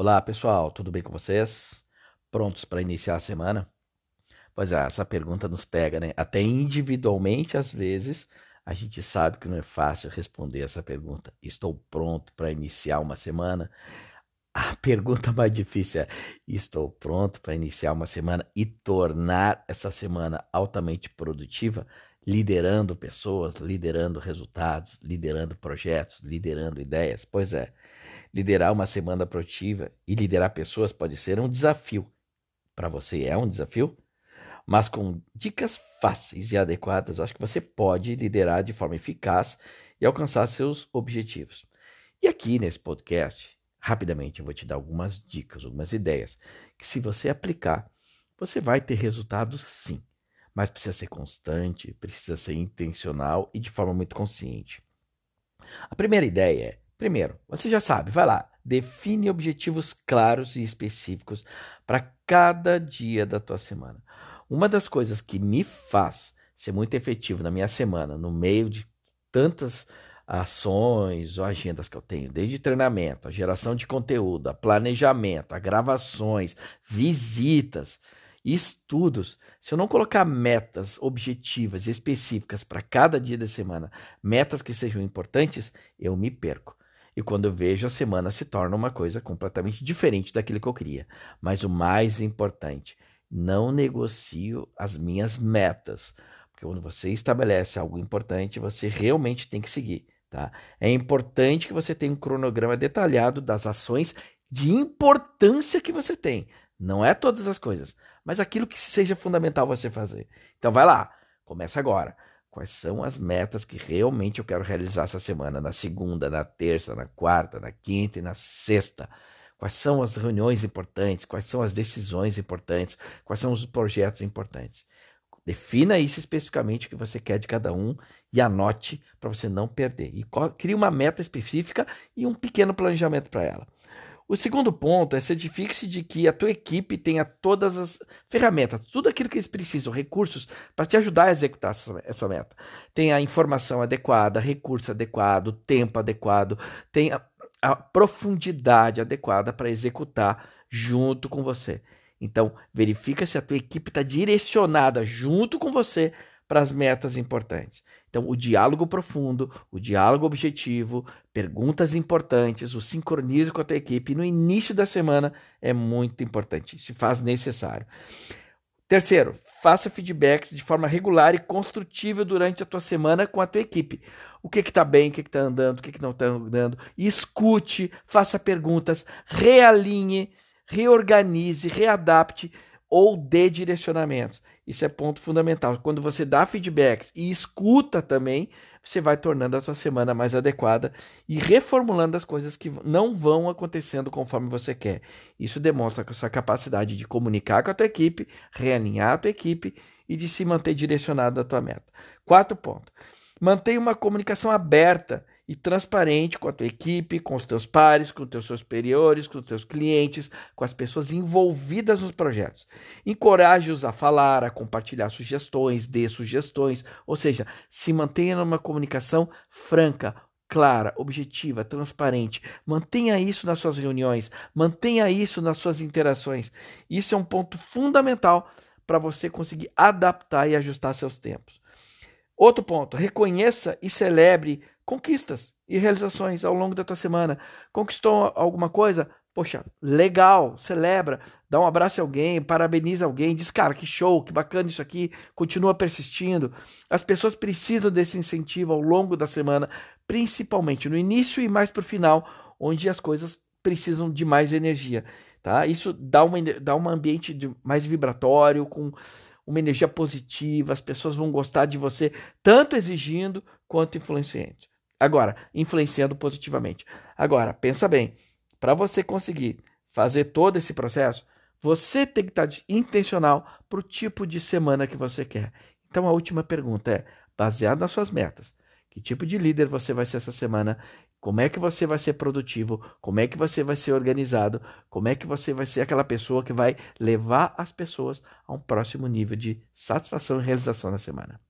Olá pessoal, tudo bem com vocês? Prontos para iniciar a semana? Pois é, essa pergunta nos pega, né? Até individualmente, às vezes, a gente sabe que não é fácil responder essa pergunta. Estou pronto para iniciar uma semana? A pergunta mais difícil é: estou pronto para iniciar uma semana e tornar essa semana altamente produtiva, liderando pessoas, liderando resultados, liderando projetos, liderando ideias? Pois é. Liderar uma semana produtiva e liderar pessoas pode ser um desafio. Para você é um desafio? Mas com dicas fáceis e adequadas, acho que você pode liderar de forma eficaz e alcançar seus objetivos. E aqui nesse podcast, rapidamente eu vou te dar algumas dicas, algumas ideias, que se você aplicar, você vai ter resultados sim. Mas precisa ser constante, precisa ser intencional e de forma muito consciente. A primeira ideia é Primeiro, você já sabe, vai lá, define objetivos claros e específicos para cada dia da tua semana. Uma das coisas que me faz ser muito efetivo na minha semana, no meio de tantas ações ou agendas que eu tenho, desde treinamento, a geração de conteúdo, a planejamento, a gravações, visitas, estudos, se eu não colocar metas objetivas e específicas para cada dia da semana, metas que sejam importantes, eu me perco. E quando eu vejo, a semana se torna uma coisa completamente diferente daquilo que eu queria. Mas o mais importante, não negocio as minhas metas. Porque quando você estabelece algo importante, você realmente tem que seguir. Tá? É importante que você tenha um cronograma detalhado das ações de importância que você tem. Não é todas as coisas, mas aquilo que seja fundamental você fazer. Então vai lá, começa agora. Quais são as metas que realmente eu quero realizar essa semana? Na segunda, na terça, na quarta, na quinta e na sexta. Quais são as reuniões importantes? Quais são as decisões importantes? Quais são os projetos importantes? Defina isso especificamente o que você quer de cada um e anote para você não perder. E crie uma meta específica e um pequeno planejamento para ela. O segundo ponto é certifique-se de que a tua equipe tenha todas as ferramentas, tudo aquilo que eles precisam, recursos para te ajudar a executar essa meta. Tem a informação adequada, recurso adequado, tempo adequado, tem a, a profundidade adequada para executar junto com você. Então, verifica se a tua equipe está direcionada junto com você para as metas importantes. Então, o diálogo profundo, o diálogo objetivo, perguntas importantes, o sincronismo com a tua equipe no início da semana é muito importante, se faz necessário. Terceiro, faça feedbacks de forma regular e construtiva durante a tua semana com a tua equipe. O que está bem, o que está andando, o que, que não está andando. Escute, faça perguntas, realinhe, reorganize, readapte ou dê direcionamentos. Isso é ponto fundamental. Quando você dá feedbacks e escuta também, você vai tornando a sua semana mais adequada e reformulando as coisas que não vão acontecendo conforme você quer. Isso demonstra a sua capacidade de comunicar com a tua equipe, realinhar a tua equipe e de se manter direcionado à tua meta. Quarto ponto. Mantenha uma comunicação aberta e transparente com a tua equipe, com os teus pares, com os teus superiores, com os teus clientes, com as pessoas envolvidas nos projetos. Encoraje-os a falar, a compartilhar sugestões, dê sugestões, ou seja, se mantenha numa comunicação franca, clara, objetiva, transparente. Mantenha isso nas suas reuniões, mantenha isso nas suas interações. Isso é um ponto fundamental para você conseguir adaptar e ajustar seus tempos. Outro ponto, reconheça e celebre conquistas e realizações ao longo da tua semana. Conquistou alguma coisa? Poxa, legal, celebra, dá um abraço a alguém, parabeniza alguém, diz, cara, que show, que bacana isso aqui, continua persistindo. As pessoas precisam desse incentivo ao longo da semana, principalmente no início e mais para o final, onde as coisas precisam de mais energia. Tá? Isso dá, uma, dá um ambiente de, mais vibratório, com uma energia positiva, as pessoas vão gostar de você, tanto exigindo quanto influenciando. Agora, influenciando positivamente. Agora, pensa bem, para você conseguir fazer todo esse processo, você tem que estar intencional para o tipo de semana que você quer. Então, a última pergunta é: baseado nas suas metas, que tipo de líder você vai ser essa semana? Como é que você vai ser produtivo? Como é que você vai ser organizado? Como é que você vai ser aquela pessoa que vai levar as pessoas a um próximo nível de satisfação e realização na semana?